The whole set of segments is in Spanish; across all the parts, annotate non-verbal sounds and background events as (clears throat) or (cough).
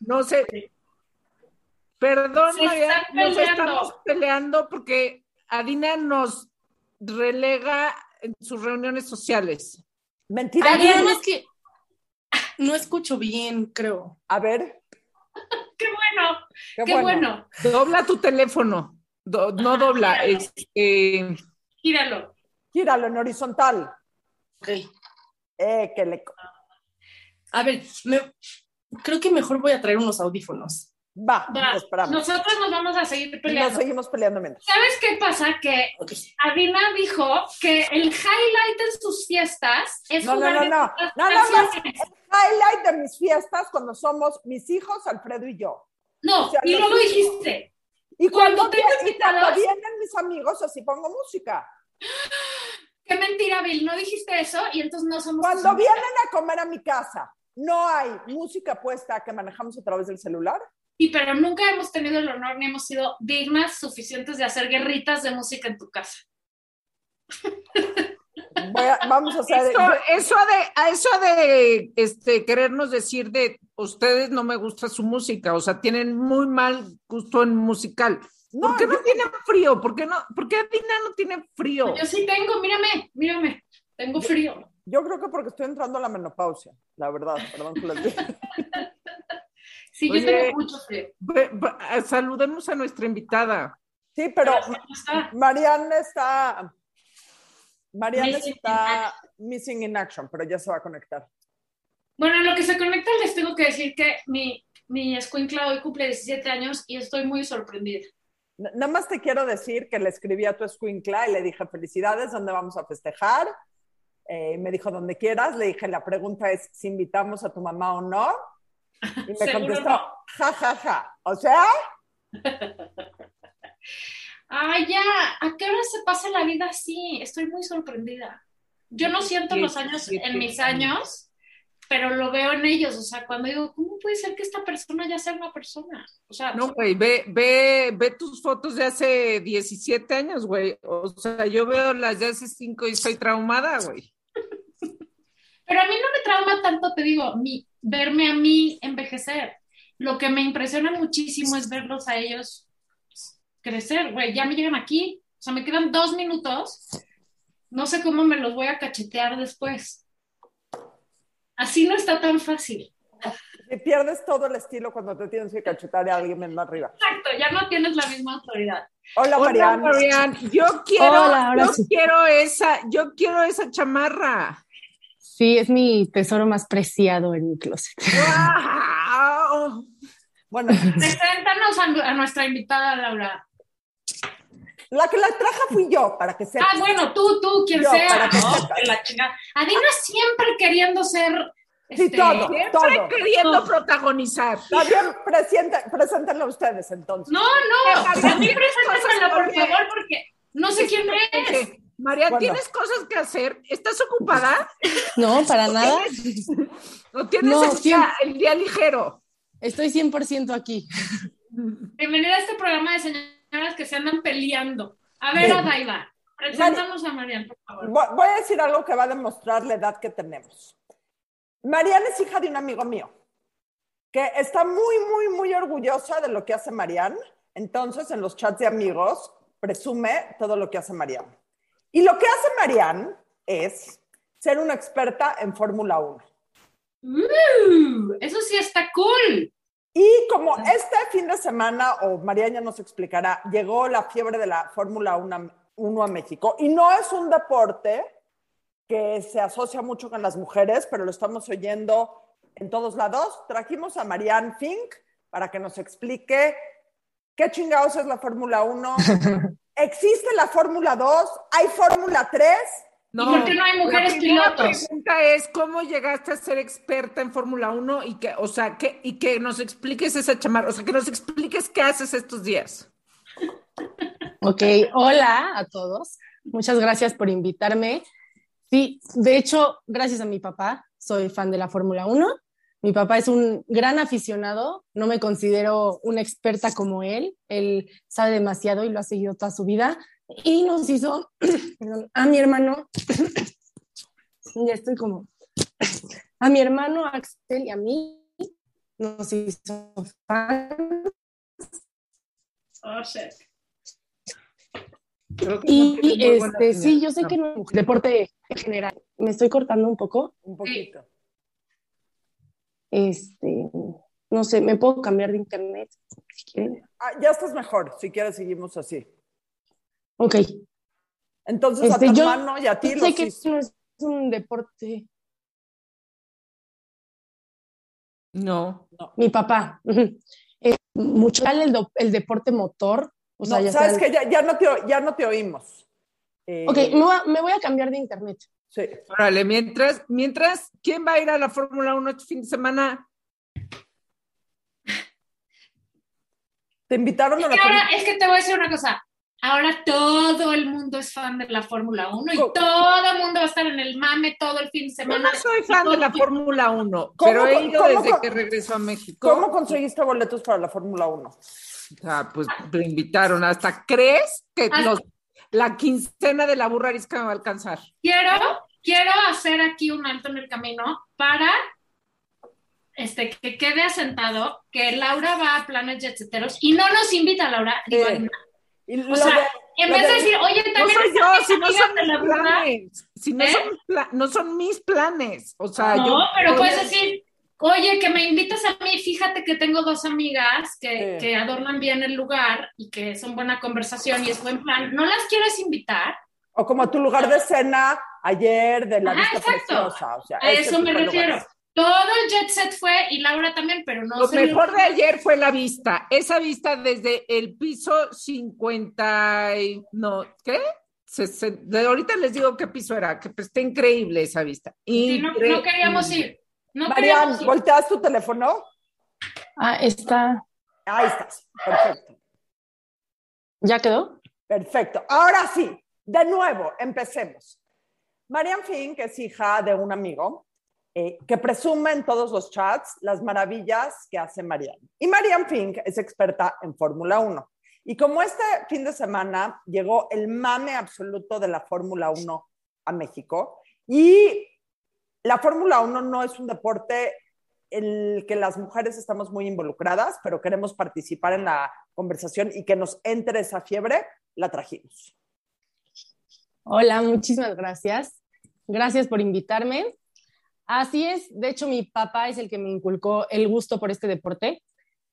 No sé. Perdón, María, nos estamos peleando porque Adina nos relega en sus reuniones sociales. Mentira. Adina, es que no escucho bien, creo. A ver. (laughs) qué bueno, qué, bueno. Dobla tu teléfono. no dobla, es, eh... Gíralo. Gíralo en horizontal. Ok. Eh, que le... A ver, creo que mejor voy a traer unos audífonos. Va, esperamos. Nosotros nos vamos a seguir peleando. Nos seguimos peleando mientras. ¿Sabes qué pasa? Que Adina dijo que el highlight en sus fiestas es no, jugar no, no, no. Nada más el highlight de mis fiestas cuando somos mis hijos, Alfredo y yo. No, y luego dijiste. Y cuando, tengo invitados, vienen mis amigos, así pongo música. (gasps) Qué mentira, Bill. No dijiste eso y entonces no somos. Cuando vienen a comer a mi casa, ¿no hay música puesta que manejamos a través del celular? y pero nunca hemos tenido el honor ni hemos sido dignas suficientes de hacer guerritas de música en tu casa. vamos a hacer eso, de eso de este querernos decir de ustedes no me gusta su música, o sea, tienen muy mal gusto en musical. ¿Por qué no tienen frío? ¿Por qué no? ¿Por qué Adina no tiene frío? Yo sí tengo, mírame, mírame, tengo frío. Yo creo que porque estoy entrando a la menopausia, la verdad, perdón que les diga. (laughs) Sí, yo tengo mucho frío. Saludemos a nuestra invitada. Sí, pero Marianne está. Marianne está missing in action, pero ya se va a conectar. Bueno, en lo que se conecta les tengo que decir que mi, mi escuincla hoy cumple 17 años y estoy muy sorprendida. Nada más te quiero decir que le escribí a tu escuincla y le dije felicidades, ¿dónde vamos a festejar? Eh, me dijo donde quieras. Le dije, la pregunta es si invitamos a tu mamá o no. Y me contestó, ja, ja, ja. O sea. (laughs) Ay, ya, ¿a qué hora se pasa la vida así? Estoy muy sorprendida. Yo no siento los años en mis años, pero lo veo en ellos. O sea, cuando digo, ¿cómo puede ser que esta persona ya sea una persona? O sea, no, güey, ve, ve, ve tus fotos de hace 17 años, güey. O sea, yo veo las de hace 5 y estoy traumada, güey. Pero a mí no me trauma tanto, te digo, mi, verme a mí envejecer. Lo que me impresiona muchísimo es verlos a ellos crecer, güey, ya me llegan aquí, o sea, me quedan dos minutos, no sé cómo me los voy a cachetear después. Así no está tan fácil. Y pierdes todo el estilo cuando te tienes que cachetar a alguien más arriba. Exacto, ya no tienes la misma autoridad. Hola, Marian. Yo quiero, yo quiero esa, yo quiero esa chamarra. Sí, es mi tesoro más preciado en mi closet. ¡Wow! Bueno, preséntanos a, nuestra invitada, Laura. La que la traja fui yo, para que sea. Ah, bueno, tú, tú, quien sea. la Adina siempre queriendo ser. Sí, este, todo, siempre queriendo protagonizar. Está bien, preséntenlo ustedes entonces. No, no, a mí preséntenla, por favor, porque no sé quién es. María, ¿tienes cosas que hacer? ¿Estás ocupada? No, para nada. (laughs) ¿No tienes el, día, ligero? Estoy 100% aquí. Bienvenida a este programa de señoras que se andan peleando. A ver, Adaiva, presentamos a Marian, por favor. Voy a decir algo que va a demostrar la edad que tenemos. Mariana es hija de un amigo mío que está muy, muy, muy orgullosa de lo que hace Marian. Entonces, en los chats de amigos, presume todo lo que hace Marian. Y lo que hace Marianne es ser una experta en Fórmula 1. Uh, eso sí está cool. Y como este fin de semana, o Mariana ya nos explicará, llegó la fiebre de la Fórmula 1 a México y no es un deporte que se asocia mucho con las mujeres, pero lo estamos oyendo en todos lados. Trajimos a Marianne Fink para que nos explique qué chingados es la Fórmula 1, (laughs) ¿Existe la Fórmula 2? ¿Hay Fórmula 3? No, ¿Y por qué no hay mujeres pilotos? La pregunta es cómo llegaste a ser experta en Fórmula 1 y que, o sea, que, y que nos expliques esa chamarra, o sea, que nos expliques qué haces estos días. Ok, hola a todos. Muchas gracias por invitarme. Sí, de hecho, gracias a mi papá, soy fan de la Fórmula 1 mi papá es un gran aficionado, no me considero una experta como él, él sabe demasiado y lo ha seguido toda su vida. Y nos hizo (clears throat) a mi hermano, (clears throat) ya estoy como, a mi hermano Axel y a mí, nos hizo fans. Oh, Y buena este, sí, yo sé que no deporte en general. Me estoy cortando un poco. Un poquito. Este, no sé, me puedo cambiar de internet si quieren. Ah, ya estás mejor. Si quieres, seguimos así. Ok. Entonces, Este, a tu yo hermano y a ti Sé los que hizo. no es un deporte. No. Mi papá. Eh, mucho el, do- el deporte motor. O sea, No, ya sabes que ya, ya no te, ya no te oímos. Eh, Ok, me voy, a, me voy a cambiar de internet. Sí. Órale, mientras, mientras, ¿quién va a ir a la Fórmula 1 este fin de semana? Te invitaron a Es la que ahora, Fórmula- es que te voy a decir una cosa. Ahora todo el mundo es fan de la Fórmula 1 y ¿Cómo? todo el mundo va a estar en el mame todo el fin de Yo semana. no soy fan de la Fórmula 1, ¿Cómo pero he ido desde con- que regreso a México. ¿Cómo conseguiste boletos para la Fórmula 1? O sea, pues me invitaron. ¿Hasta crees que Hasta- los, la quincena de la burra arisca me va a alcanzar? Quiero, quiero hacer aquí un alto en el camino para este, que quede asentado que Laura va a planes jetseteros y no nos invita Laura. Digo, Eh, o sea, de- en vez de de- decir, oye, No también soy están yo, si no son de la mis burra. planes. Si no, ¿Eh? son, no son mis planes. O sea, No, yo. pero puedes decir, oye, que me invitas a mí, fíjate que tengo dos amigas que, Sí. que adornan bien el lugar y que son buena conversación y es buen plan. ¿No las quieres invitar? o como tu lugar de cena ayer de la Ajá, vista exacto. preciosa. O sea, A ese eso me refiero. lugares. Todo el jet set fue y Laura también, pero no Lo se mejor de ayer fue la vista. Esa vista desde el piso 50. y- No, ¿qué? De ahorita les digo qué piso era, que pues, está increíble esa vista. Sí, no, no Increíble. queríamos ir. No Marian, ir. ¿volteas tu teléfono? Ah, está. Ahí estás. Perfecto. ¿Ya quedó? Perfecto. Ahora sí, de nuevo, empecemos. Marian Fink es hija de un amigo eh, que presume en todos los chats las maravillas que hace Marian. Y Marian Fink es experta en Fórmula 1. Y como este fin de semana llegó el mame absoluto de la Fórmula 1 a México, y la Fórmula 1 no es un deporte en el que las mujeres estamos muy involucradas, pero queremos participar en la conversación y que nos entre esa fiebre, la trajimos. Hola, muchísimas gracias. Gracias por invitarme. Así es, de hecho mi papá es el que me inculcó el gusto por este deporte.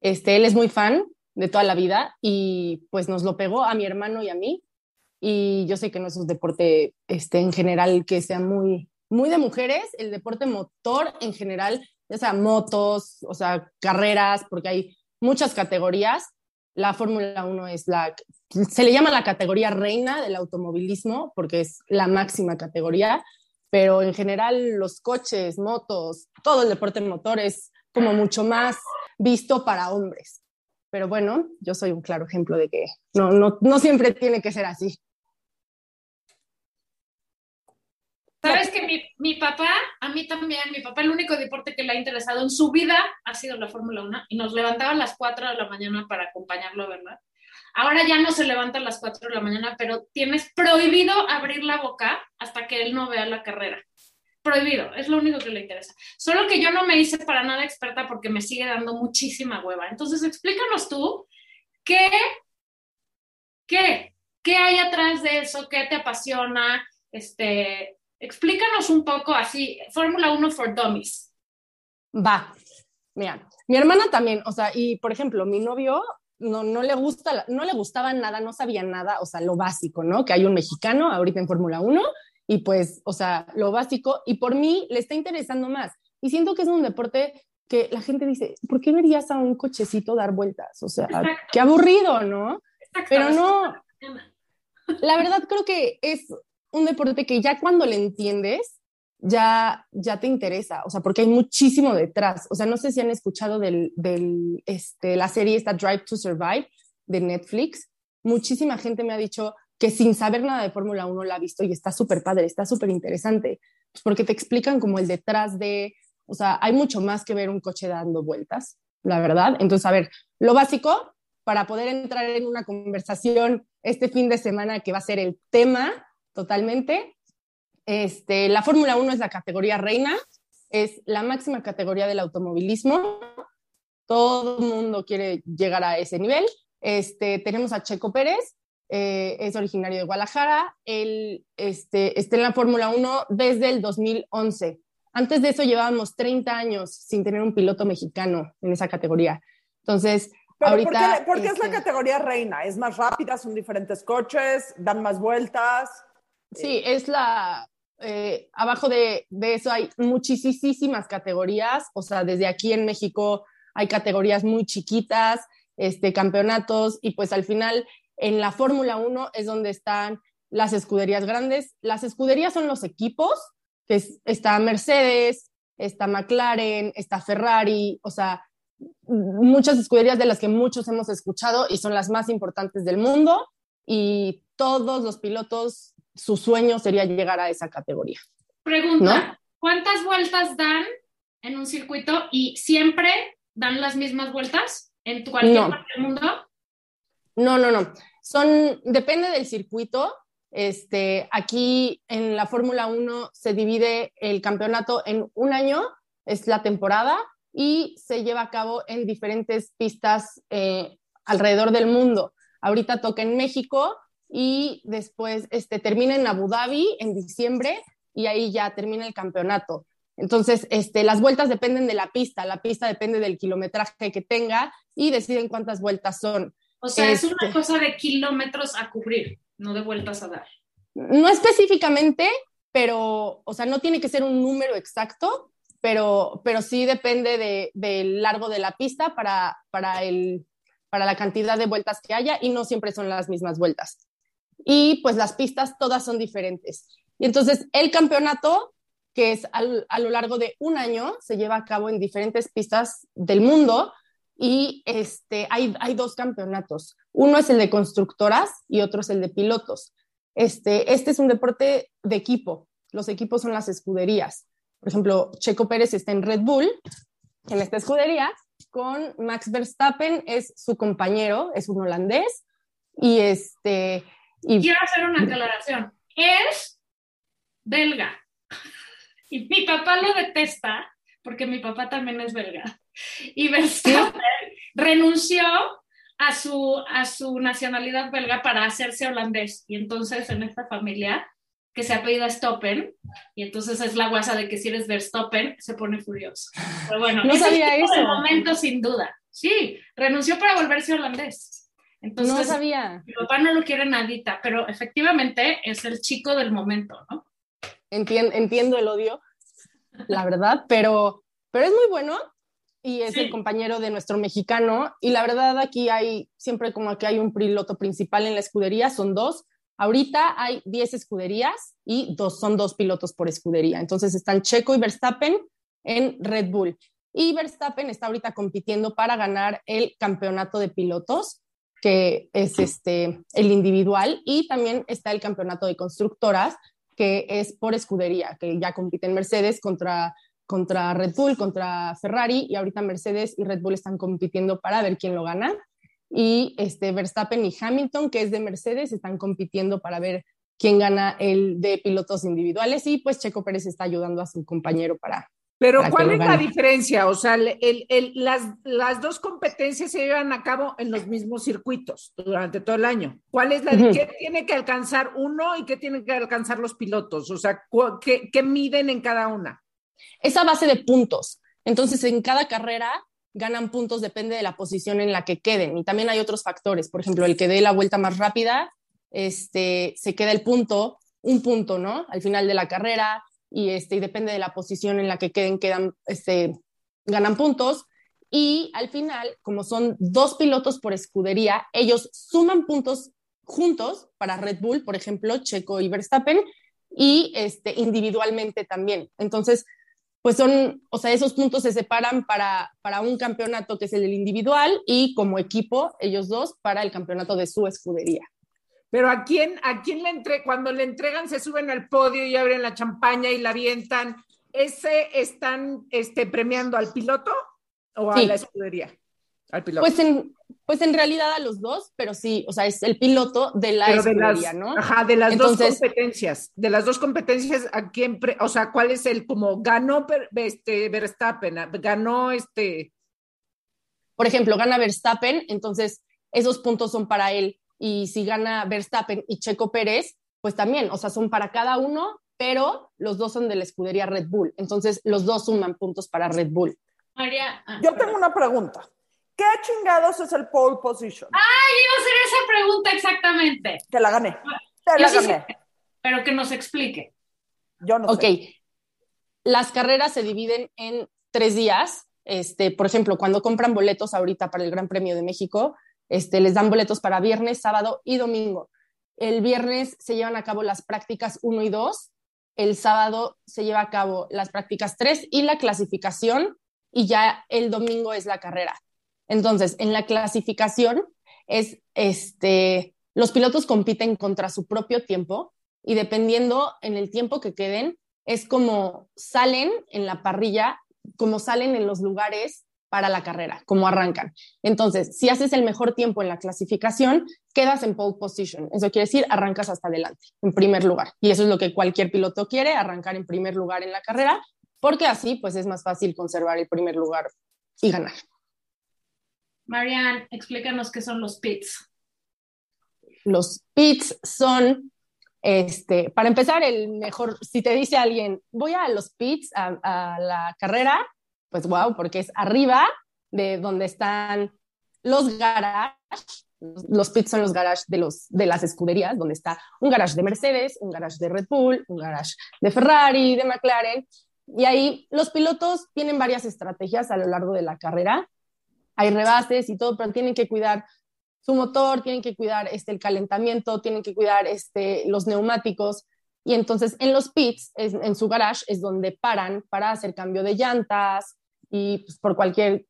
Este, él es muy fan de toda la vida y pues nos lo pegó a mi hermano y a mí. Y yo sé que no es un deporte este, en general que sea muy, muy de mujeres, el deporte motor en general, ya sea motos, o sea, carreras, porque hay muchas categorías. La Fórmula 1 es la, se le llama la categoría reina del automovilismo porque es la máxima categoría, pero en general los coches, motos, todo el deporte motor es como mucho más visto para hombres. Pero bueno, yo soy un claro ejemplo de que no, no, no siempre tiene que ser así. ¿Sabes que mi, mi papá, a mí también, mi papá el único deporte que le ha interesado en su vida ha sido la Fórmula 1 y nos levantaba a las 4 de la mañana para acompañarlo, ¿verdad? Ahora ya no se levanta a las 4 de la mañana, pero tienes prohibido abrir la boca hasta que él no vea la carrera. Prohibido, es lo único que le interesa. Solo que yo no me hice para nada experta porque me sigue dando muchísima hueva. Entonces, explícanos tú qué, qué, qué hay atrás de eso, qué te apasiona, este, explícanos un poco así, Fórmula 1 for Dummies. Va, mira, mi hermana también, o sea, y por ejemplo, mi novio no, no le gusta, no le gustaba nada, no sabía nada, o sea, lo básico, ¿no? Que hay un mexicano ahorita en Fórmula 1 y pues, o sea, lo básico, y por mí le está interesando más. Y siento que es un deporte que la gente dice, ¿por qué verías a un cochecito dar vueltas? O sea, Exacto. qué aburrido, ¿no? Exacto. Pero no, la verdad creo que es un deporte que ya cuando le entiendes, ya, ya te interesa, o sea, porque hay muchísimo detrás. O sea, no sé si han escuchado del, del, este, la serie esta Drive to Survive de Netflix. Muchísima gente me ha dicho que sin saber nada de Fórmula 1 la ha visto y está súper padre, está súper interesante, pues porque te explican como el detrás de, o sea, hay mucho más que ver un coche dando vueltas, la verdad. Entonces, a ver, lo básico para poder entrar en una conversación este fin de semana que va a ser el tema totalmente. Este, la Fórmula 1 es la categoría reina, es la máxima categoría del automovilismo todo el mundo quiere llegar a ese nivel. Este, tenemos a Checo Pérez, eh, es originario de Guadalajara, él este, está en la Fórmula 1 desde el 2011. Antes de eso llevábamos 30 años sin tener un piloto mexicano en esa categoría. Entonces, ahorita... ¿Por qué, es la este categoría reina? ¿Es más rápida? ¿Son diferentes coches? ¿Dan más vueltas? Sí, es la... Eh, abajo de, de eso hay muchísimas categorías, o sea, desde aquí en México hay categorías muy chiquitas, este, campeonatos, y pues al final en la Fórmula 1 es donde están las escuderías grandes. Las escuderías son los equipos, que está Mercedes, está McLaren, está Ferrari, o sea, muchas escuderías de las que muchos hemos escuchado y son las más importantes del mundo y todos los pilotos, su sueño sería llegar a esa categoría. Pregunta, ¿cuántas vueltas dan en un circuito y siempre dan las mismas vueltas en cualquier parte del mundo? No, no, no. Son, depende del circuito. Este, aquí en la Fórmula 1 se divide el campeonato en un año, es la temporada, y se lleva a cabo en diferentes pistas eh, alrededor del mundo. Ahorita toca en México y después este, termina en Abu Dhabi en diciembre y ahí ya termina el campeonato. Entonces, este, las vueltas dependen de la pista, la pista depende del kilometraje que tenga y deciden cuántas vueltas son. O sea, es una este, cosa de kilómetros a cubrir, no de vueltas a dar. No específicamente, pero, o sea, no tiene que ser un número exacto, pero, pero sí depende del largo de la pista para, para, el, para la cantidad de vueltas que haya y no siempre son las mismas vueltas. Y pues las pistas todas son diferentes. Y entonces el campeonato que es a lo largo de un año, se lleva a cabo en diferentes pistas del mundo y este, hay, hay dos campeonatos. Uno es el de constructoras y otro es el de pilotos. Este, este es un deporte de equipo. Los equipos son las escuderías. Por ejemplo, Checo Pérez está en Red Bull, en esta escudería, con Max Verstappen, es su compañero, es un holandés. Y este. Y... Quiero hacer una aclaración. Es belga. (laughs) Y mi papá lo detesta porque mi papá también es belga. Y Verstappen renunció a su, a su nacionalidad belga para hacerse holandés. Y entonces en esta familia que se apellida Stoppen, y entonces es la guasa de que si eres Verstappen, se pone furioso. Pero bueno, no sabía eso. El momento sin duda. Sí, renunció para volverse holandés. Entonces, no sabía. Mi papá no lo quiere nadita, pero efectivamente es el chico del momento, ¿no? entiendo el odio, la verdad, pero, pero es muy bueno y es el compañero de nuestro mexicano. Y la verdad aquí hay siempre como que hay un piloto principal en la escudería, son dos. Ahorita hay 10 escuderías y dos, son dos pilotos por escudería. Entonces están Checo y Verstappen en Red Bull. Y Verstappen está ahorita compitiendo para ganar el campeonato de pilotos, que es este, el individual, y también está el campeonato de constructoras, que es por escudería, que ya compiten Mercedes contra, contra Red Bull, contra Ferrari, y ahorita Mercedes y Red Bull están compitiendo para ver quién lo gana. Y este, Verstappen y Hamilton, que es de Mercedes, están compitiendo para ver quién gana el de pilotos individuales. Y pues Checo Pérez está ayudando a su compañero para, pero ¿cuál es la diferencia? O sea, las, dos competencias se llevan a cabo en los mismos circuitos durante todo el año. ¿Cuál es la qué tiene que alcanzar uno y qué tienen que alcanzar los pilotos? O sea, ¿qué, ¿qué, miden en cada una? Esa base de puntos. Entonces, en cada carrera ganan puntos, depende de la posición en la que queden. Y también hay otros factores. Por ejemplo, el que dé la vuelta más rápida, este, se queda el punto, un punto, ¿no? Al final de la carrera y, este, y depende de la posición en la que queden, quedan, este, ganan puntos. Y al final, como son dos pilotos por escudería, ellos suman puntos juntos para Red Bull, por ejemplo, Checo y Verstappen, y este, individualmente también. Entonces, pues son, o sea, esos puntos se separan para, para un campeonato que es el individual y como equipo, ellos dos, para el campeonato de su escudería. Pero a quién, a quién le entre, cuando le entregan, se suben al podio y abren la champaña y la avientan. ¿Ese están este, premiando al piloto o a la escudería? Al piloto. Pues en, pues en realidad a los dos, pero sí, o sea, es el piloto de la escudería, ¿no? Ajá, de las dos competencias, de las dos competencias, ¿a quién, o sea, cuál es el como ganó este Verstappen, ganó este por ejemplo, gana Verstappen, entonces esos puntos son para él. Y si gana Verstappen y Checo Pérez, pues también, o sea, son para cada uno, pero los dos son de la escudería Red Bull. Entonces, los dos suman puntos para Red Bull. María. ah, Yo tengo una pregunta. ¿Qué chingados es el pole position? ¡Ay, iba a hacer esa pregunta exactamente! Te la gané. Te Yo la sí gané. sé, pero que nos explique. Yo no Ok, sé. las carreras se dividen en tres días. Este, por ejemplo, cuando compran boletos ahorita para el Gran Premio de México, este, les dan boletos para viernes, sábado y domingo. El viernes se llevan a cabo las prácticas 1 y 2, el sábado se lleva a cabo las prácticas 3 y la clasificación, y ya el domingo es la carrera. Entonces, en la clasificación es, este, los pilotos compiten contra su propio tiempo y dependiendo en el tiempo que queden, es como salen en la parrilla, como salen en los lugares para la carrera, como arrancan. Entonces, si haces el mejor tiempo en la clasificación, quedas en pole position. Eso quiere decir, arrancas hasta adelante, en primer lugar. Y eso es lo que cualquier piloto quiere, arrancar en primer lugar en la carrera, porque así pues es más fácil conservar el primer lugar y ganar. Marianne, explícanos qué son los pits. Los pits son, este, para empezar, el mejor, si te dice alguien, voy a los pits, a, a la carrera, pues wow, porque es arriba de donde están los garages. Los pits son los garages de, los, de las escuderías, donde está un garage de Mercedes, un garage de Red Bull, un garage de Ferrari, de McLaren. Y ahí los pilotos tienen varias estrategias a lo largo de la carrera. Hay rebases y todo, pero tienen que cuidar su motor, tienen que cuidar este, el calentamiento, tienen que cuidar este, los neumáticos. Y entonces en los pits, es, en su garage, es donde paran para hacer cambio de llantas y pues, por cualquier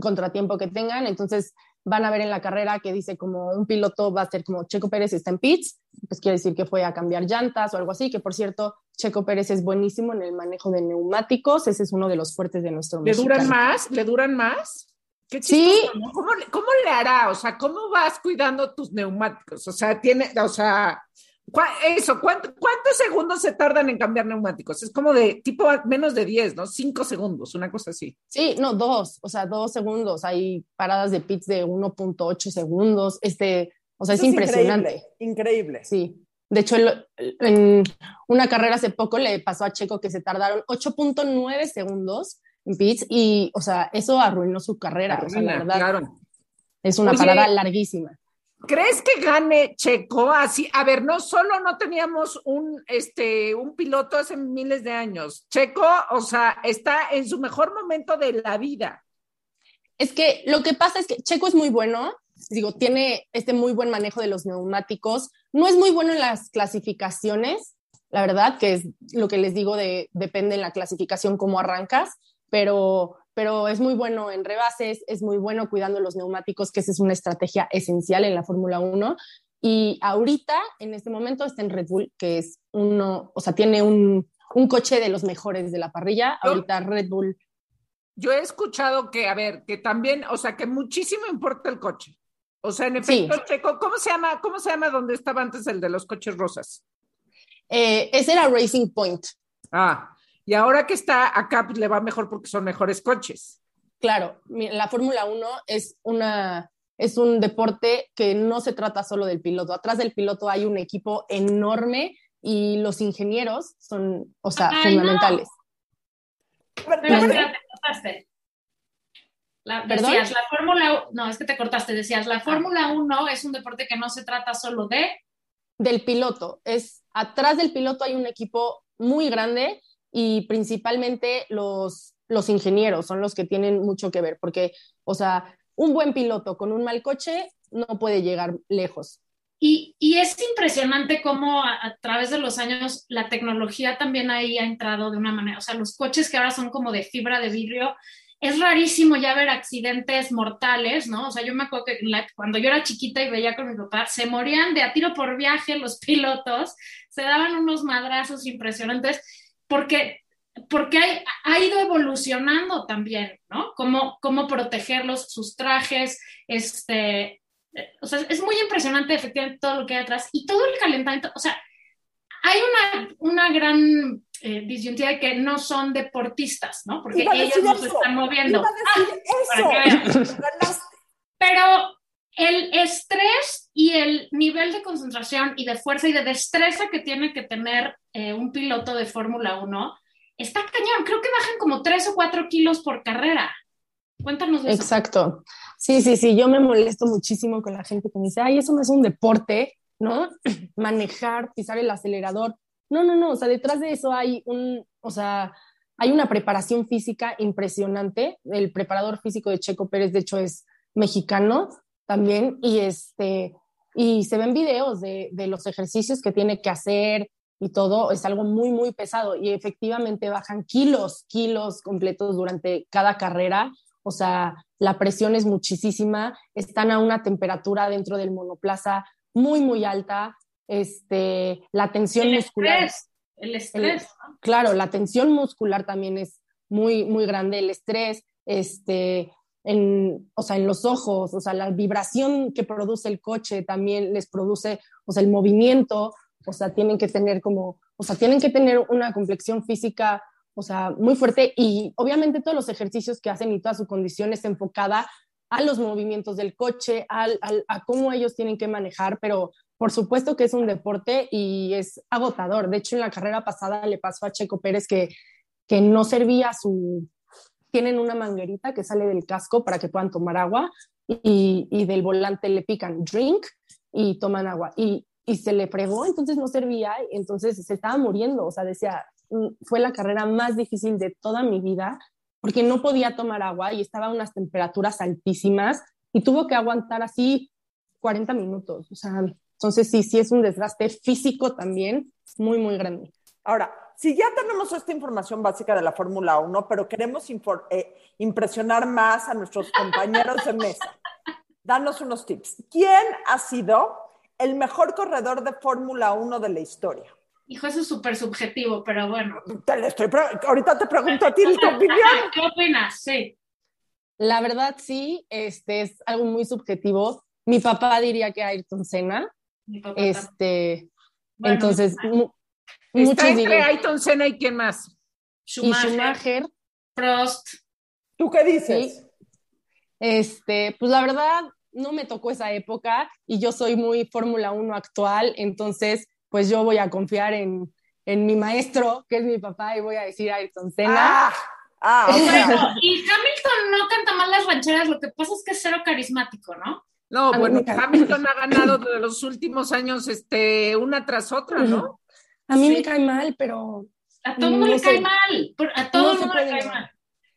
contratiempo que tengan. Entonces van a ver en la carrera que dice como un piloto va a ser como Checo Pérez está en pits, pues quiere decir que fue a cambiar llantas o algo así, que por cierto, Checo Pérez es buenísimo en el manejo de neumáticos, ese es uno de los fuertes de nuestro ¿Le duran mexicano. más? ¿Le duran más? Qué Sí. chistoso, ¿no? ¿Cómo, ¿Cómo le hará? O sea, ¿cómo vas cuidando tus neumáticos? O sea, tiene, o sea, ¿cuá- eso, ¿cuánto- ¿cuántos segundos se tardan en cambiar neumáticos? Es como de tipo menos de 10, ¿no? 5 segundos, una cosa así. Sí, no, dos, o sea, dos segundos. Hay paradas de pits de 1.8 segundos. Este, o sea, es impresionante. Increíble. increíble. Sí. De hecho, el- en una carrera hace poco le pasó a Checo que se tardaron 8.9 segundos en pits y, o sea, eso arruinó su carrera. o sea, la verdad, claro. es una Oye, parada larguísima. ¿Crees que gane Checo? Así, a ver, no solo no teníamos un, este, un piloto hace miles de años. Checo, o sea, está en su mejor momento de la vida. Es que lo que pasa es que Checo es muy bueno, digo, tiene este muy buen manejo de los neumáticos, no es muy bueno en las clasificaciones, la verdad, que es lo que les digo de depende en la clasificación cómo arrancas, pero, pero es muy bueno en rebases, es muy bueno cuidando los neumáticos, que esa es una estrategia esencial en la Fórmula 1. Y ahorita, en este momento, está en Red Bull, que es uno, o sea, tiene un, un coche de los mejores de la parrilla. Yo- Ahorita Red Bull Yo he escuchado que, a ver, que también, o sea, que muchísimo importa el coche. O sea, en efecto, Sí. Checo, ¿cómo se llama? ¿Cómo se llama donde estaba antes el de los coches rosas? Eh, ese era Racing Point. Ah, y ahora que está acá, pues le va mejor porque son mejores coches. Claro, la Fórmula 1 es, una, es un deporte que no se trata solo del piloto. Atrás del piloto hay un equipo enorme y los ingenieros son, o sea, Ay, no. fundamentales. Pero- Pero te cortaste. La, decías, la Fórmula no, es que te cortaste, decías, la Fórmula 1 es un deporte que no se trata solo de Del piloto, es atrás del piloto hay un equipo muy grande y principalmente los, los ingenieros son los que tienen mucho que ver, porque, o sea, un buen piloto con un mal coche no puede llegar lejos. Y, y es impresionante cómo a, través de los años la tecnología también ahí ha entrado de una manera, o sea, los coches que ahora son como de fibra de vidrio, es rarísimo ya ver accidentes mortales, ¿no? O sea, yo me acuerdo que cuando yo era chiquita y veía con mi papá, se morían de a tiro por viaje los (laughs) pilotos, se daban unos madrazos impresionantes, porque, porque hay- ha ido evolucionando también, ¿no? Cómo, cómo protegerlos, sus trajes, este, o sea, es muy impresionante efectivamente todo lo que hay atrás y todo el calentamiento, o sea, hay una, una gran eh, disyuntiva de que no son deportistas, ¿no? Porque ellos nos están moviendo. Iba a decir para que vean. eso. Pero el estrés y el nivel de concentración y de fuerza y de destreza que tiene que tener eh, un piloto de Fórmula 1 está cañón. Creo que bajan como 3 o 4 kilos por carrera. Cuéntanos de eso. Exacto. Sí, sí, sí, yo me molesto muchísimo con la gente que me dice, ay, eso no es un deporte, ¿no? (clears throat) Manejar, pisar el acelerador. No, no, no, o sea, detrás de eso hay un, o sea, hay una preparación física impresionante. El preparador físico de Checo Pérez, de hecho, es mexicano también, y este, y se ven videos de, de los ejercicios que tiene que hacer y todo, es algo muy, muy pesado, y efectivamente bajan kilos, kilos completos durante cada carrera, o sea, la presión es muchísima, están a una temperatura dentro del monoplaza muy, muy alta, este, la tensión El muscular. estrés, el estrés. Claro, la tensión muscular también es muy, muy grande, el estrés, este, en, o sea, en los ojos, o sea, la vibración que produce el coche también les produce, o sea, el movimiento, o sea, tienen que tener como, o sea, tienen que tener una complexión física, o sea, muy fuerte y obviamente todos los ejercicios que hacen y toda su condición es enfocada a los movimientos del coche, al, al, a cómo ellos tienen que manejar, pero por supuesto que es un deporte y es agotador. De hecho, en la carrera pasada le pasó a Checo Pérez que, que no servía su... Tienen una manguerita que sale del casco para que puedan tomar agua y, y del volante le pican drink y toman agua. Y, y se le fregó, entonces no servía, entonces se estaba muriendo. O sea, decía, "Mm, fue la carrera más difícil de toda mi vida porque no podía tomar agua y estaba a unas temperaturas altísimas y tuvo que aguantar así 40 minutos. O sea, entonces sí, sí es un desgaste físico también muy, muy grande. Ahora, si ya tenemos esta información básica de la Fórmula 1, pero queremos eh, impresionar más a nuestros (laughs) compañeros de mesa, danos unos tips. ¿Quién ha sido el mejor corredor de Fórmula 1 de la historia? Hijo, eso es súper subjetivo, pero bueno. Te le estoy ahorita te pregunto a ti tu (laughs) opinión. ¿Qué opinas? Sí. La verdad sí, este es algo muy subjetivo. Mi papá diría que Ayrton Senna, Mi papá este, Bueno, entonces mu- Está entre Ayton Senna y quién más. y Schumacher, Schumacher, Prost. ¿Tú qué dices? Sí. Este, pues la verdad, no me tocó esa época y yo soy muy Fórmula 1 actual, entonces pues yo voy a confiar en, en mi maestro, que es mi papá, y voy a decir Ayrton Senna. Ah, ah, (laughs) o sea, Bueno, y Hamilton no canta mal las rancheras, lo que pasa es que es cero carismático, ¿no? No, bueno. Hamilton ha ganado de los últimos años este, una tras otra, ¿no? (laughs) A mí Sí. me cae mal, pero A todo el mundo No le cae mal. A todo No mundo le puede cae negar. mal.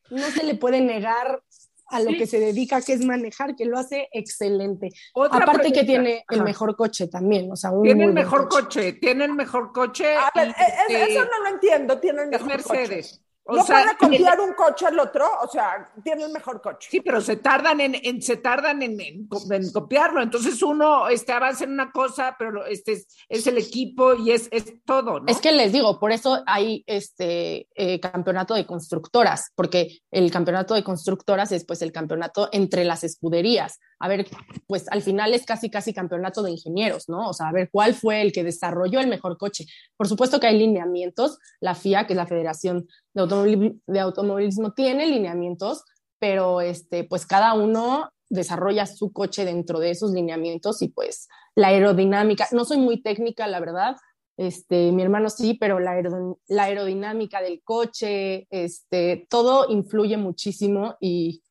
no se le puede negar a lo Sí. que se dedica, que es manejar, que lo hace excelente. Otra Aparte que tiene el mejor coche también, o sea, un Tiene el mejor coche, tiene el mejor coche. a ver, y, eh, eh, este, eso no lo entiendo. Tiene el es mejor coche. O ¿No sea, puede copiar un coche al otro? O sea, tiene el mejor coche. Sí, pero se tardan en, en- se tardan en, en co- en copiarlo. Entonces uno este, avanza en una cosa, pero este es, es el equipo y es, es todo, ¿no? Es que les digo, por eso hay este eh, campeonato de constructoras, porque el campeonato de constructoras es pues el campeonato entre las escuderías. A ver, pues al final es casi casi campeonato de ingenieros, ¿no? O sea, a ver cuál fue el que desarrolló el mejor coche. Por supuesto que hay lineamientos, la FIA, que es la Federación de, Automobili- de Automovilismo, tiene lineamientos, pero este, pues cada uno desarrolla su coche dentro de esos lineamientos y pues la aerodinámica, no soy muy técnica, la verdad, este, mi hermano sí, pero la, aerodin- la aerodinámica del coche, este, todo influye muchísimo y...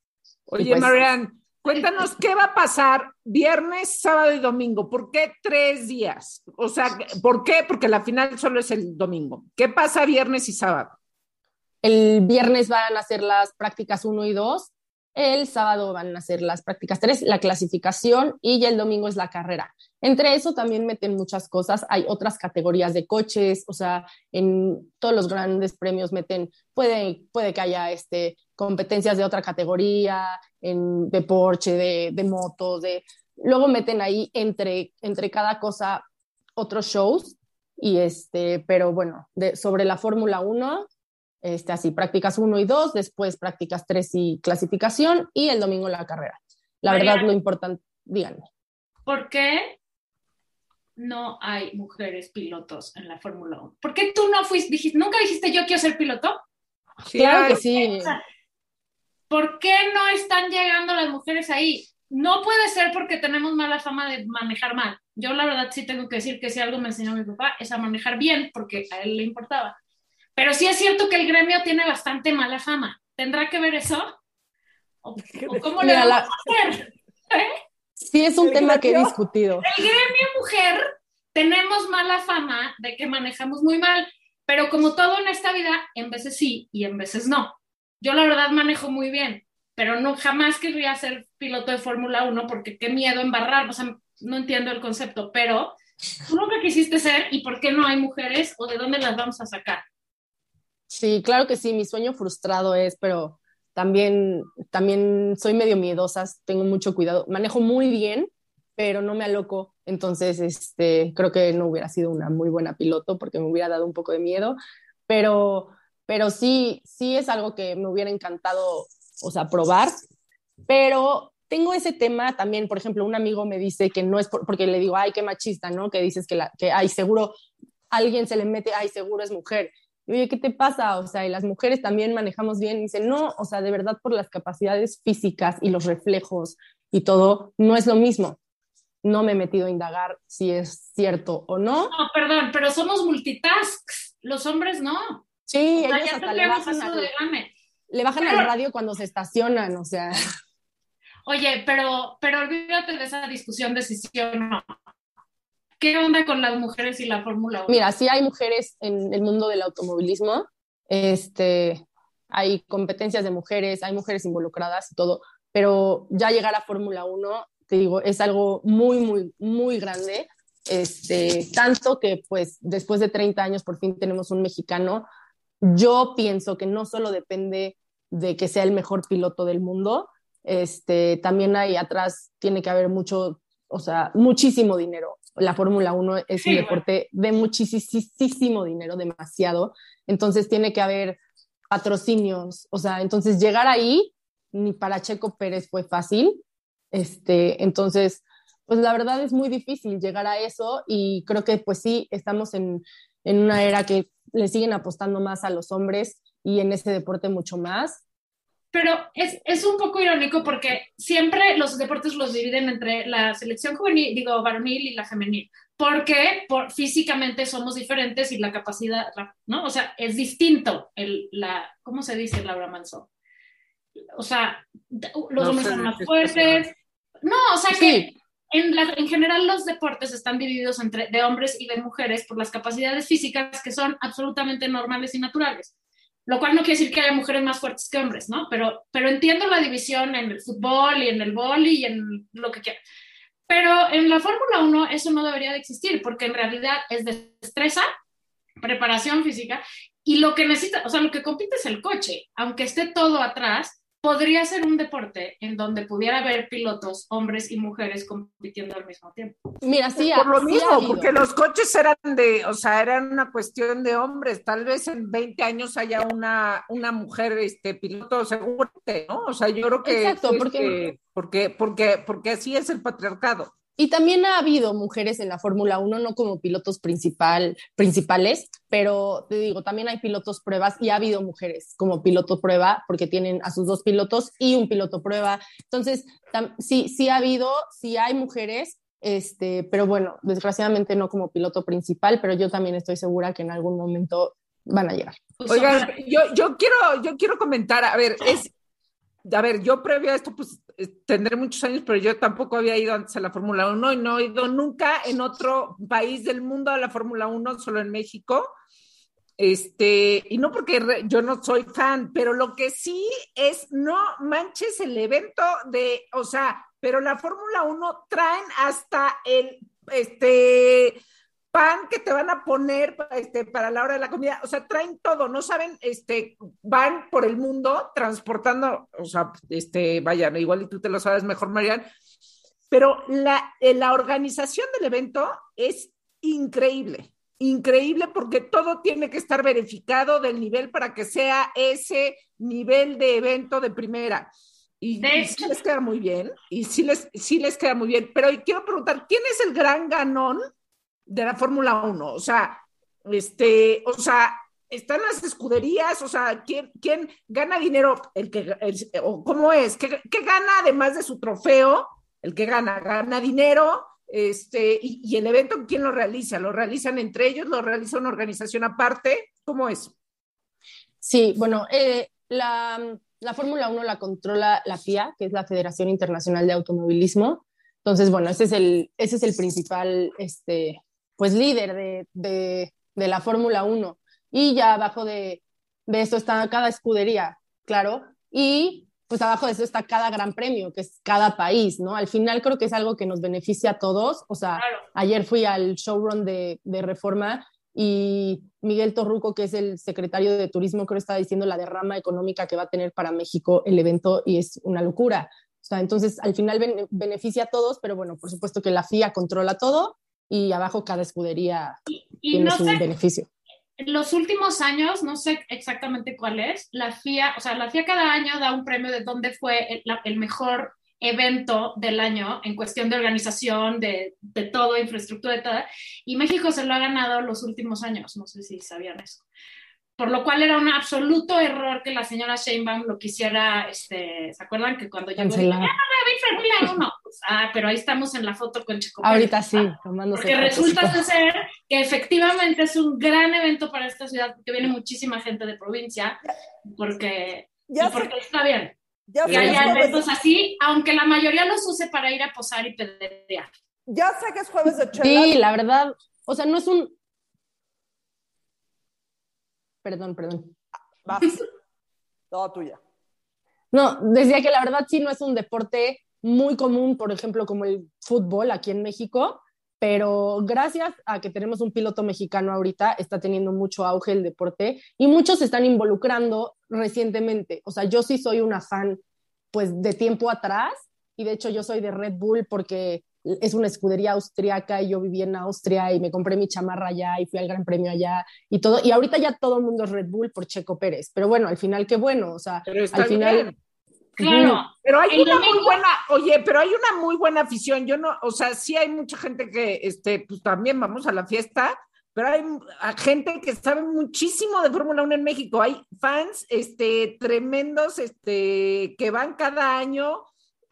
Oye, y pues, Marian, cuéntanos qué va a pasar viernes, sábado y domingo. ¿Por qué tres días? O sea, ¿por qué? Porque la final solo es el domingo. ¿Qué pasa viernes y sábado? El viernes van a ser las prácticas 1 y 2, el sábado van a ser las prácticas 3, la clasificación y ya el domingo es la carrera. Entre eso también meten muchas cosas, hay otras categorías de coches, o sea, en todos los grandes premios meten, puede, puede que haya este, competencias de otra categoría, en, de Porsche, de, de motos, de... Luego meten ahí entre, entre cada cosa otros shows, y este, pero bueno, de, sobre la Fórmula 1, este, así, prácticas 1 y 2, después prácticas 3 y clasificación, y el domingo la carrera. La Mariana. verdad, lo importante, díganme. ¿Por qué no hay mujeres pilotos en la Fórmula 1? ¿Por qué tú no fuiste, dijiste, nunca dijiste yo quiero ser piloto? claro que sí. ¿Por qué no están llegando las mujeres ahí? No puede ser porque tenemos mala fama de manejar mal. Yo la verdad sí tengo que decir que si algo me enseñó mi papá es a manejar bien porque a él le importaba. Pero sí es cierto que el gremio tiene bastante mala fama. ¿Tendrá que ver eso? ¿O, cómo le vamos a hacer? (laughs) ¿Eh? Sí, es un tema que he discutido. El gremio mujer tenemos mala fama de que manejamos muy mal, pero como todo en esta vida, en veces sí y en veces no. Yo la verdad manejo muy bien, pero no jamás querría ser piloto de Fórmula 1 porque qué miedo embarrar, o sea, no entiendo el concepto, pero tú nunca quisiste ser y por qué no hay mujeres o de dónde las vamos a sacar. Sí, claro que sí, mi sueño frustrado es, pero también, también soy medio miedosa, tengo mucho cuidado, manejo muy bien, pero no me aloco, entonces este, creo que no hubiera sido una muy buena piloto porque me hubiera dado un poco de miedo, pero pero sí, sí es algo que me hubiera encantado, o sea, probar, pero tengo ese tema también, por ejemplo, un amigo me dice que no es porque le digo, ay, qué machista, ¿no? Que dices que, la, que, ay, seguro alguien se le mete, ay, seguro es mujer. Oye, ¿qué te pasa? O sea, y las mujeres también manejamos bien. Y dice, no, o sea, de verdad por las capacidades físicas y los reflejos y todo, no es lo mismo. No me he metido a indagar si es cierto o no. No, perdón, pero somos multitasks. Los hombres no. Sí, ellos hasta le bajan, al, le bajan al radio cuando se estacionan, o sea. Oye, pero, pero olvídate de esa discusión de si sí o no. ¿Qué onda con las mujeres y la Fórmula 1? Mira, sí hay mujeres en el mundo del automovilismo, este, hay competencias de mujeres, hay mujeres involucradas y todo, pero ya llegar a Fórmula 1, te digo, es algo muy, muy, muy grande. Este, tanto que pues después de 30 años por fin tenemos un mexicano yo pienso que no solo depende de que sea el mejor piloto del mundo, este, también hay atrás, tiene que haber mucho, o sea, muchísimo dinero. La Fórmula 1 es un deporte de muchísimo dinero, demasiado. Entonces tiene que haber patrocinios, o sea, entonces llegar ahí ni para Checo Pérez fue fácil. Este, entonces, pues la verdad es muy difícil llegar a eso y creo que pues sí, estamos en, en una era que le siguen apostando más a los hombres y en este deporte mucho más. Pero es, es, un poco irónico porque siempre los deportes los dividen entre la selección juvenil, digo, varonil y la femenil, porque por, físicamente somos diferentes y la capacidad, ¿no? O sea, es distinto el, la, ¿cómo se dice, Laura Manso? O sea, los hombres son más fuertes. No, o sea que en, general los deportes están divididos entre de hombres y de mujeres por las capacidades físicas que son absolutamente normales y naturales. Lo cual no quiere decir que haya mujeres más fuertes que hombres, ¿no? Pero, pero entiendo la división en el fútbol y en el vóley y en lo que quiera. Pero en la Fórmula 1 eso no debería de existir porque en realidad es destreza, preparación física y lo que necesita, o sea, lo que compite es el coche, aunque esté todo atrás, podría ser un deporte en donde pudiera haber pilotos, hombres y mujeres compitiendo al mismo tiempo. Mira, sí, por lo mismo, porque los coches eran de, o sea, eran una cuestión de hombres. Tal vez en 20 años haya una, una mujer este, piloto seguro, ¿no? O sea, yo creo que. Exacto, porque, porque, porque, porque así es el patriarcado. Y también ha habido mujeres en la Fórmula 1, no como pilotos principal, principales, pero te digo, también hay pilotos pruebas y ha habido mujeres como piloto prueba porque tienen a sus dos pilotos y un piloto prueba. Entonces, sí, sí ha habido, sí hay mujeres, este, pero bueno, desgraciadamente no como piloto principal, pero yo también estoy segura que en algún momento van a llegar. Oigan, yo, yo, quiero, yo quiero comentar, a ver, es, a ver, yo previo a esto, pues eh, tendré muchos años, pero yo tampoco había ido antes a la Fórmula 1 y no he ido nunca en otro país del mundo a la Fórmula 1, solo en México. Este, y no porque yo no soy fan, pero lo que sí es, no manches el evento de, o sea, pero la Fórmula 1 traen hasta el, este, pan que te van a poner este, para la hora de la comida, o sea, traen todo, no saben, este, van por el mundo transportando, o sea, este, vayan, igual y tú te lo sabes mejor, Marian, pero la, eh, la organización del evento es increíble, increíble porque todo tiene que estar verificado del nivel para que sea ese nivel de evento de primera. Y, sí les queda muy bien, y sí les, sí les queda muy bien, pero quiero preguntar, ¿quién es el gran ganón de la Fórmula 1? O sea, este, o sea, están las escuderías, o sea, ¿quién, quién gana dinero? El que, o ¿Cómo es? ¿Qué, ¿Qué, gana además de su trofeo? El que gana, gana dinero, este, y, y, el evento, ¿quién lo realiza? ¿Lo realizan entre ellos? ¿Lo realiza una organización aparte? ¿Cómo es? Sí, bueno, eh, la, la Fórmula 1 la controla la FIA, que es la Federación Internacional de Automovilismo. Entonces, bueno, ese es el, ese es el principal, este, pues, líder de, de, de la Fórmula 1 y ya abajo de, de esto está cada escudería, claro, y pues abajo de eso está cada gran premio, que es cada país, ¿no? Al final creo que es algo que nos beneficia a todos, o sea, ayer fui al showrun de, de Reforma y Miguel Torruco, que es el secretario de Turismo, creo que estaba diciendo la derrama económica que va a tener para México el evento y es una locura. O sea, entonces al final beneficia a todos, pero bueno, por supuesto que la FIA controla todo y abajo cada escudería tiene su beneficio en los últimos años, no sé exactamente cuál es, la FIA, o sea, la FIA cada año da un premio de dónde fue el, mejor evento del año en cuestión de organización, de, de, todo, infraestructura, de todo. Y México se lo ha ganado los últimos años, no sé si sabían eso por lo cual era un absoluto error que la señora Sheinbaum lo quisiera, este, ¿se acuerdan que cuando llegó dijo, ya no me vi Fórmula 1? Pues, ah, pero ahí estamos en la foto con Checo Ahorita sí, tomándose Porque resulta ser que efectivamente es un gran evento para esta ciudad, porque viene muchísima gente de provincia, porque, ya porque está bien. Ya que haya eventos así, aunque la mayoría los use para ir a posar y pedrear. Ya sé que es jueves de chelas. Sí, la verdad, o sea, no es un, Perdón, perdón. Vas. Toda tuya. No, decía que la verdad sí no es un deporte muy común, por ejemplo, como el fútbol aquí en México, pero gracias a que tenemos un piloto mexicano ahorita, está teniendo mucho auge el deporte y muchos se están involucrando recientemente. O sea, yo sí soy una fan, pues, de tiempo atrás y de hecho yo soy de Red Bull porque es una escudería austriaca y yo viví en Austria y me compré mi chamarra allá y fui al Gran Premio allá y todo. Y ahorita ya todo el mundo es Red Bull por Checo Pérez. Pero bueno, al final qué bueno, o sea, al final... Claro. Pero hay una muy buena, oye, pero hay una muy buena afición. Yo no, o sea, sí hay mucha gente que, este, pues también vamos a la fiesta, pero hay gente que sabe muchísimo de Fórmula 1 en México. Hay fans, este, tremendos, este, que van cada año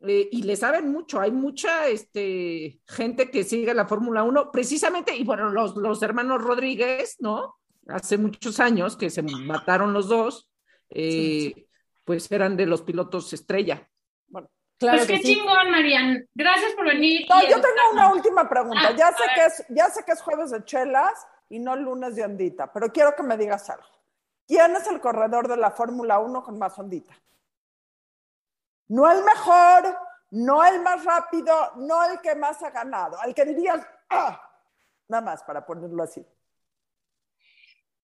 eh, y le saben mucho. Hay mucha este, gente que sigue la Fórmula 1, precisamente, y bueno, los, los, hermanos Rodríguez, ¿no? Hace muchos años que se mataron los dos, eh, pues eran de los pilotos estrella. Bueno, claro pues qué chingón, Marian. Gracias por venir. No, yo tengo una última pregunta. Ah, ya, sé que es, ya sé que es jueves de chelas y no lunes de ondita, pero quiero que me digas algo. ¿Quién es el corredor de la Fórmula 1 con más ondita? No el mejor, no el más rápido, no el que más ha ganado, al que dirías, ah, nada más para ponerlo así.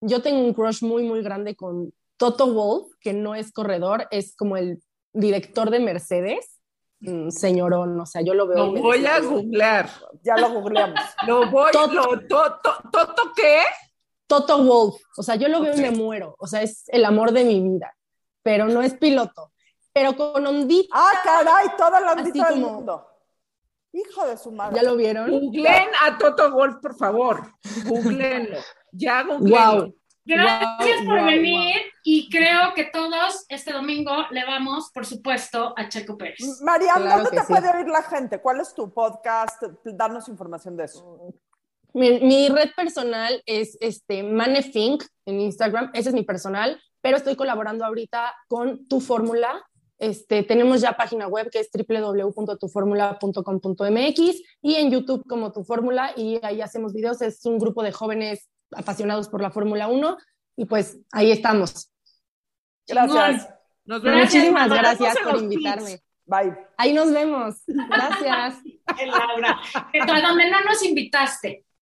Yo tengo un crush muy, muy grande con Toto Wolf, que no es corredor, es como el director de Mercedes. Mm, señorón, o sea, yo lo veo. Lo voy a googlear. Ya lo googleamos. (laughs) lo voy, Toto, ¿Toto qué? Toto Wolf, o sea, yo lo veo y me muero, o sea, es el amor de mi vida, pero no es piloto pero con ondita. Ah, caray, toda la ondita del mundo. Hijo de su madre. ¿Ya lo vieron? Googleen a Toto Wolf, por favor. Googleenlo. Ya googleenlo. Gracias por venir y creo que todos este domingo le vamos, por supuesto, a Checo Pérez. María, ¿dónde te puede oír la gente? ¿Cuál es tu podcast? Darnos información de eso. Mi, mi red personal es este Manefink en Instagram, ese es mi personal, pero estoy colaborando ahorita con Tu Fórmula, este, tenemos ya página web que es www.tuformula.com.mx y en YouTube como Tu Fórmula y ahí hacemos videos. Es un grupo de jóvenes apasionados por la Fórmula 1 y pues ahí estamos. Gracias. Muchísimas gracias por invitarme. Bye. Ahí nos vemos. Gracias. Laura, que donde no nos invitaste.